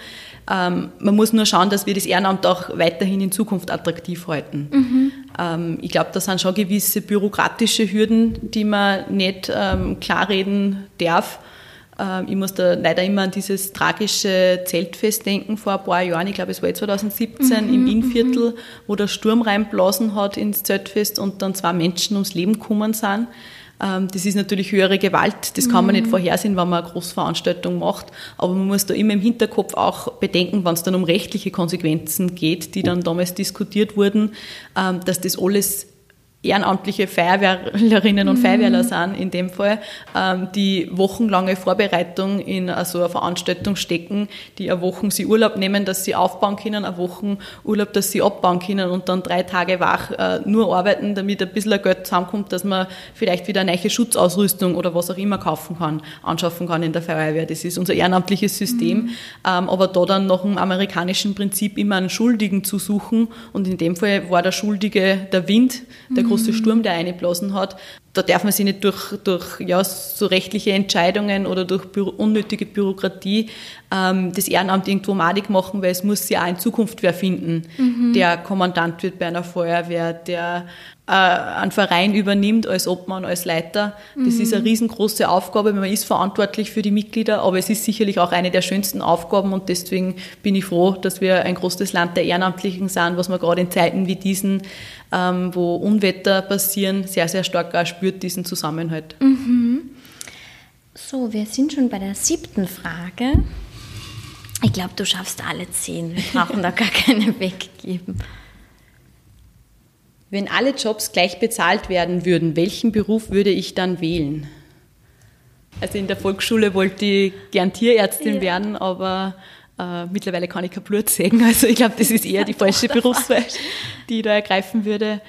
Ähm, man muss nur schauen, dass wir das Ehrenamt auch weiterhin in Zukunft attraktiv halten. Ähm, ich glaube, da sind schon gewisse bürokratische Hürden, die man nicht ähm, klarreden darf. Ähm, ich muss da leider immer an dieses tragische Zeltfest denken vor ein paar Jahren. Ich glaube, es war 2017 im Innviertel, wo der Sturm reinblasen hat ins Zeltfest und dann zwei Menschen ums Leben gekommen sind. Ähm, Das ist natürlich höhere Gewalt. Das kann man nicht vorhersehen, wenn man eine Großveranstaltung macht. Aber man muss da immer im Hinterkopf auch bedenken, wenn es dann um rechtliche Konsequenzen geht, die dann damals diskutiert wurden, ähm, dass das alles ehrenamtliche Feuerwehrlerinnen und Feuerwehrler sind in dem Fall, ähm, die wochenlange Vorbereitung in so eine Veranstaltung stecken, die eine Woche sie Urlaub nehmen, dass sie aufbauen können, eine Woche Urlaub, dass sie abbauen können und dann drei Tage wach äh, nur arbeiten, damit ein bisschen Geld zusammenkommt, dass man vielleicht wieder eine neue Schutzausrüstung oder was auch immer kaufen kann, anschaffen kann in der Feuerwehr. Das ist unser ehrenamtliches System. Ähm, aber da dann nach dem amerikanischen Prinzip immer einen Schuldigen zu suchen und in dem Fall war der Schuldige der Wind, der große Sturm, der eingeblasen hat. Da darf man sich nicht durch, durch ja, so rechtliche Entscheidungen oder durch bü unnötige Bürokratie ähm, das Ehrenamt irgendwo madig machen, weil es muss ja auch in Zukunft wer finden, der Kommandant wird bei einer Feuerwehr, der äh, einen Verein übernimmt als Obmann, als Leiter. Das ist eine riesengroße Aufgabe, man ist verantwortlich für die Mitglieder, aber es ist sicherlich auch eine der schönsten Aufgaben und deswegen bin ich froh, dass wir ein großes Land der Ehrenamtlichen sind, was man gerade in Zeiten wie diesen, ähm, wo Unwetter passieren, sehr, sehr stark auch spürt, diesen Zusammenhalt. So, wir sind schon bei der siebten Frage. Ich glaube, du schaffst alle zehn. Wir brauchen da gar keine weggeben. Wenn alle Jobs gleich bezahlt werden würden, welchen Beruf würde ich dann wählen? Also in der Volksschule wollte ich gern Tierärztin Ja. werden, aber äh, mittlerweile kann ich kein Blut sägen. Also ich glaube, das ist eher die falsche Berufswahl, die ich da ergreifen würde.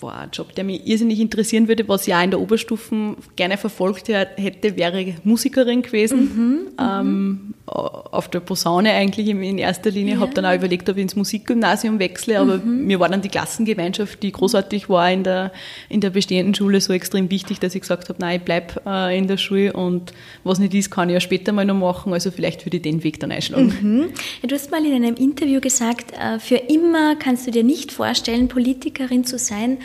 Boah, ein Job, der mich irrsinnig interessieren würde, was ich auch in der Oberstufen gerne verfolgt hätte, wäre Musikerin gewesen. Mhm, ähm, auf der Posaune eigentlich in erster Linie. Ja. Habe dann auch überlegt, ob ich ins Musikgymnasium wechsle, aber mhm. mir war dann die Klassengemeinschaft, die großartig war in der, in der bestehenden Schule, so extrem wichtig, dass ich gesagt habe, nein, ich bleibe äh, in der Schule und was nicht ist, kann ich ja später mal noch machen. Also vielleicht würde ich den Weg dann einschlagen. Mhm. Ja, du hast mal in einem Interview gesagt, äh, für immer kannst du dir nicht vorstellen, Politikerin zu sein.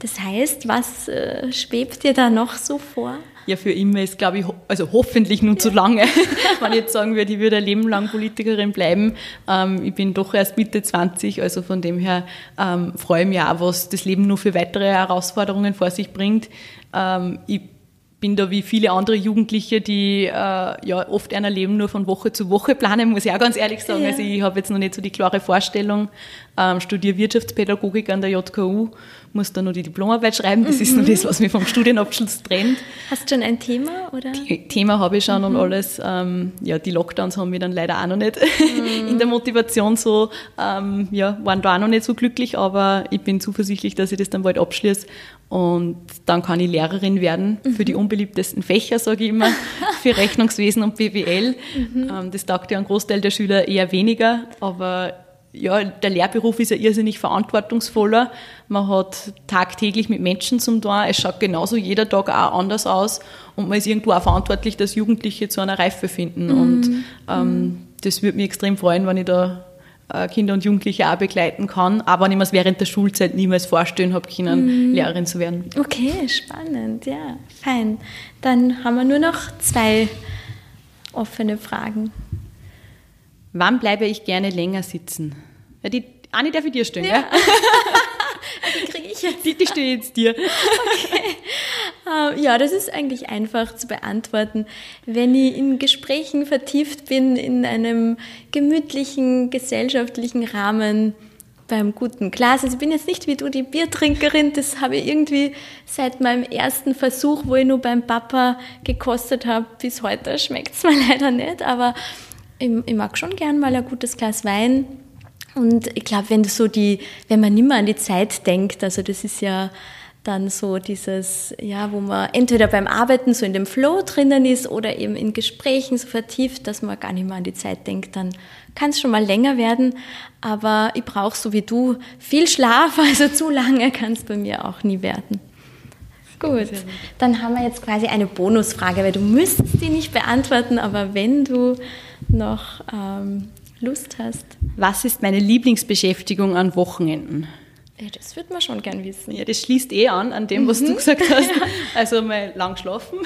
Das heißt, was äh, schwebt dir da noch so vor? Ja, für immer ist, glaube ich, also hoffentlich nur ja. zu lange, wenn ich jetzt sagen würde, ich würde ein Leben lang Politikerin bleiben. Ähm, ich bin doch erst Mitte 20, also von dem her ähm, freue ich mich auch, was das Leben nur für weitere Herausforderungen vor sich bringt. Ähm, ich bin da wie viele andere Jugendliche, die äh, ja oft ein Leben nur von Woche zu Woche planen, muss ich auch ganz ehrlich sagen. Ja. Also ich habe jetzt noch nicht so die klare Vorstellung, ähm, studiere Wirtschaftspädagogik an der JKU, muss da noch die Diplomarbeit schreiben. Das mhm. ist noch das, was mich vom Studienabschluss trennt. Hast du schon ein Thema? Oder? Thema habe ich schon mhm. und alles. Ähm, ja, die Lockdowns haben mich dann leider auch noch nicht mhm. in der Motivation so, ähm, ja, waren da auch noch nicht so glücklich, aber ich bin zuversichtlich, dass ich das dann bald abschließe und dann kann ich Lehrerin werden für die mhm. unbeliebtesten Fächer, sage ich immer, für Rechnungswesen und BWL. Mhm. Ähm, das taugt ja ein Großteil der Schüler eher weniger, aber ja, der Lehrberuf ist ja irrsinnig verantwortungsvoller. Man hat tagtäglich mit Menschen zum tun. Es schaut genauso jeder Tag auch anders aus. Und man ist irgendwo auch verantwortlich, dass Jugendliche zu einer Reife finden. Mhm. Und ähm, das würde mich extrem freuen, wenn ich da Kinder und Jugendliche auch begleiten kann. Aber wenn ich mir es während der Schulzeit niemals vorstellen habe können, mhm. Lehrerin zu werden. Okay, spannend. Ja, fein. Dann haben wir nur noch zwei offene Fragen. Wann bleibe ich gerne länger sitzen? Ja, die Anni darf ich dir stellen, ja? die kriege ich jetzt. Die, die stehe jetzt dir. Okay. Ähm, ja, das ist eigentlich einfach zu beantworten. Wenn ich in Gesprächen vertieft bin, in einem gemütlichen gesellschaftlichen Rahmen, beim guten Glas. Also ich bin jetzt nicht wie du die Biertrinkerin, das habe ich irgendwie seit meinem ersten Versuch, wo ich nur beim Papa gekostet habe, bis heute schmeckt es mir leider nicht, aber ich, ich mag schon gern mal ein gutes Glas Wein. Und ich glaube, wenn du so die, wenn man nimmer an die Zeit denkt, also das ist ja dann so dieses, ja, wo man entweder beim Arbeiten so in dem Flow drinnen ist oder eben in Gesprächen so vertieft, dass man gar nicht mehr an die Zeit denkt, dann kann es schon mal länger werden. Aber ich brauche so wie du viel Schlaf, also zu lange kann es bei mir auch nie werden. Gut, dann haben wir jetzt quasi eine Bonusfrage, weil du müsstest die nicht beantworten, aber wenn du noch ähm, Lust hast. Was ist meine Lieblingsbeschäftigung an Wochenenden? Ja, das würde man schon gern wissen. Ja, das schließt eh an, an dem, was mhm. du gesagt hast. Also mal lang schlafen.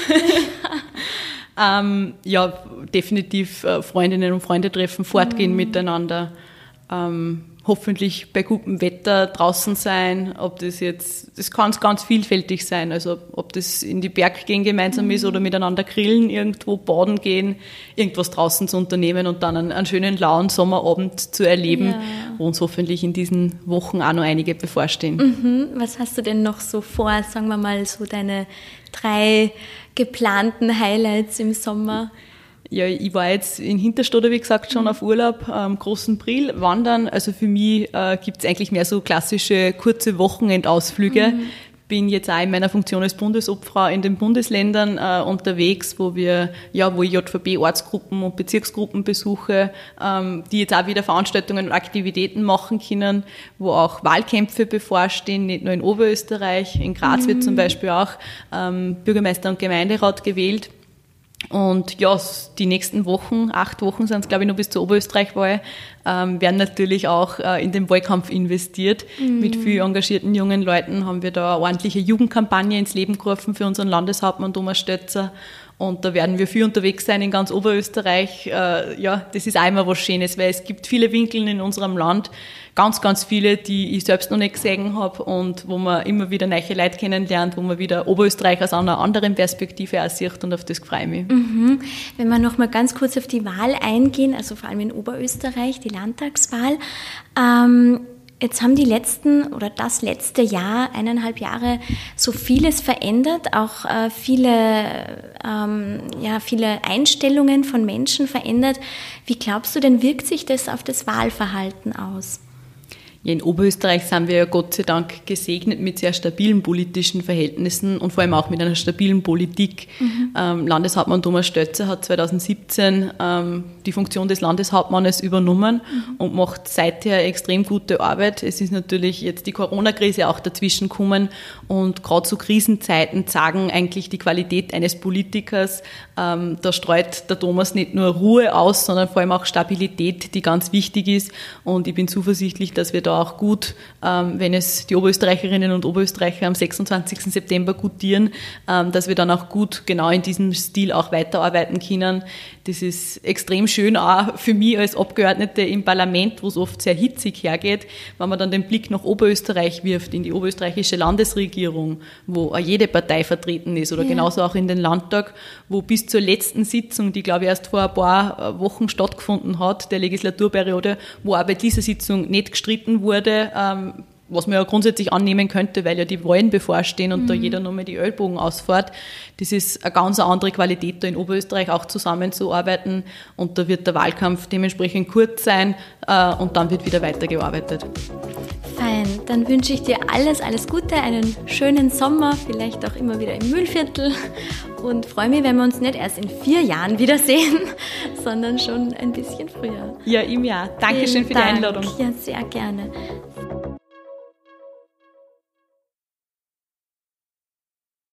ähm, ja, definitiv äh, Freundinnen und Freunde treffen, fortgehen mhm. miteinander. Ähm, hoffentlich bei gutem Wetter draußen sein, ob das jetzt, das kann ganz vielfältig sein, also ob das in die Berg gehen gemeinsam mhm. ist oder miteinander grillen, irgendwo baden gehen, irgendwas draußen zu unternehmen und dann einen, einen schönen lauen Sommerabend zu erleben, ja. wo uns hoffentlich in diesen Wochen auch noch einige bevorstehen. Mhm. Was hast du denn noch so vor, sagen wir mal so deine drei geplanten Highlights im Sommer? Ja, ich war jetzt in Hinterstoder, wie gesagt, schon mhm. auf Urlaub am ähm, Großen Brill wandern. Also für mich äh, gibt es eigentlich mehr so klassische kurze Wochenendausflüge. Mhm. Bin jetzt auch in meiner Funktion als Bundesobfrau in den Bundesländern äh, unterwegs, wo wir, ja, wo ich JVB-Ortsgruppen und Bezirksgruppen besuche, ähm, die jetzt auch wieder Veranstaltungen und Aktivitäten machen können, wo auch Wahlkämpfe bevorstehen, nicht nur in Oberösterreich, in Graz mhm. wird zum Beispiel auch ähm, Bürgermeister und Gemeinderat gewählt. Und ja, die nächsten Wochen, acht Wochen sind es, glaube ich, noch bis zur Oberösterreich-Wahl, ähm, werden natürlich auch äh, in den Wahlkampf investiert. Mhm. Mit vielen engagierten jungen Leuten haben wir da eine ordentliche Jugendkampagne ins Leben gerufen für unseren Landeshauptmann Thomas Stötzer. Und da werden wir viel unterwegs sein in ganz Oberösterreich. Äh, ja, das ist einmal was Schönes, weil es gibt viele Winkel in unserem Land, ganz, ganz viele, die ich selbst noch nicht gesehen habe und wo man immer wieder neue Leute kennenlernt, wo man wieder Oberösterreich aus einer anderen Perspektive auch sieht und auf das freue ich mich. Mhm. Wenn wir noch mal ganz kurz auf die Wahl eingehen, also vor allem in Oberösterreich, die Landtagswahl. Ähm, Jetzt haben die letzten oder das letzte Jahr, eineinhalb Jahre, so vieles verändert, auch äh, viele, ähm, ja, viele Einstellungen von Menschen verändert. Wie glaubst du denn, wirkt sich das auf das Wahlverhalten aus? In Oberösterreich sind wir ja Gott sei Dank gesegnet mit sehr stabilen politischen Verhältnissen und vor allem auch mit einer stabilen Politik. Mhm. Ähm, Landeshauptmann Thomas Stötzer hat 2017 ähm, die Funktion des Landeshauptmannes übernommen mhm. und macht seither extrem gute Arbeit. Es ist natürlich jetzt die Corona-Krise auch dazwischen gekommen und gerade zu Krisenzeiten zeigen eigentlich die Qualität eines Politikers. Ähm, da streut der Thomas nicht nur Ruhe aus, sondern vor allem auch Stabilität, die ganz wichtig ist. Und ich bin zuversichtlich, dass wir da auch gut, ähm, wenn es die Oberösterreicherinnen und Oberösterreicher am 26. September gutieren, ähm, dass wir dann auch gut genau in diesem Stil auch weiterarbeiten können. Das ist extrem schön auch für mich als Abgeordnete im Parlament, wo es oft sehr hitzig hergeht, wenn man dann den Blick nach Oberösterreich wirft, in die oberösterreichische Landesregierung, wo jede Partei vertreten ist oder ja. genauso auch in den Landtag, wo bis zur letzten Sitzung, die glaube ich erst vor ein paar Wochen stattgefunden hat, der Legislaturperiode, wo auch bei dieser Sitzung nicht gestritten wurde, ähm, was man ja grundsätzlich annehmen könnte, weil ja die Wahlen bevorstehen und mhm. da jeder nur mehr die Ellbogen ausfährt. Das ist eine ganz andere Qualität, da in Oberösterreich auch zusammenzuarbeiten und da wird der Wahlkampf dementsprechend kurz sein äh, und dann wird wieder weitergearbeitet. Fein, dann wünsche ich dir alles, alles Gute, einen schönen Sommer, vielleicht auch immer wieder im Mühlviertel und freue mich, wenn wir uns nicht erst in vier Jahren wiedersehen, sondern schon ein bisschen früher. Ja, im Jahr. Dankeschön Vielen für die Einladung. Ja, sehr gerne.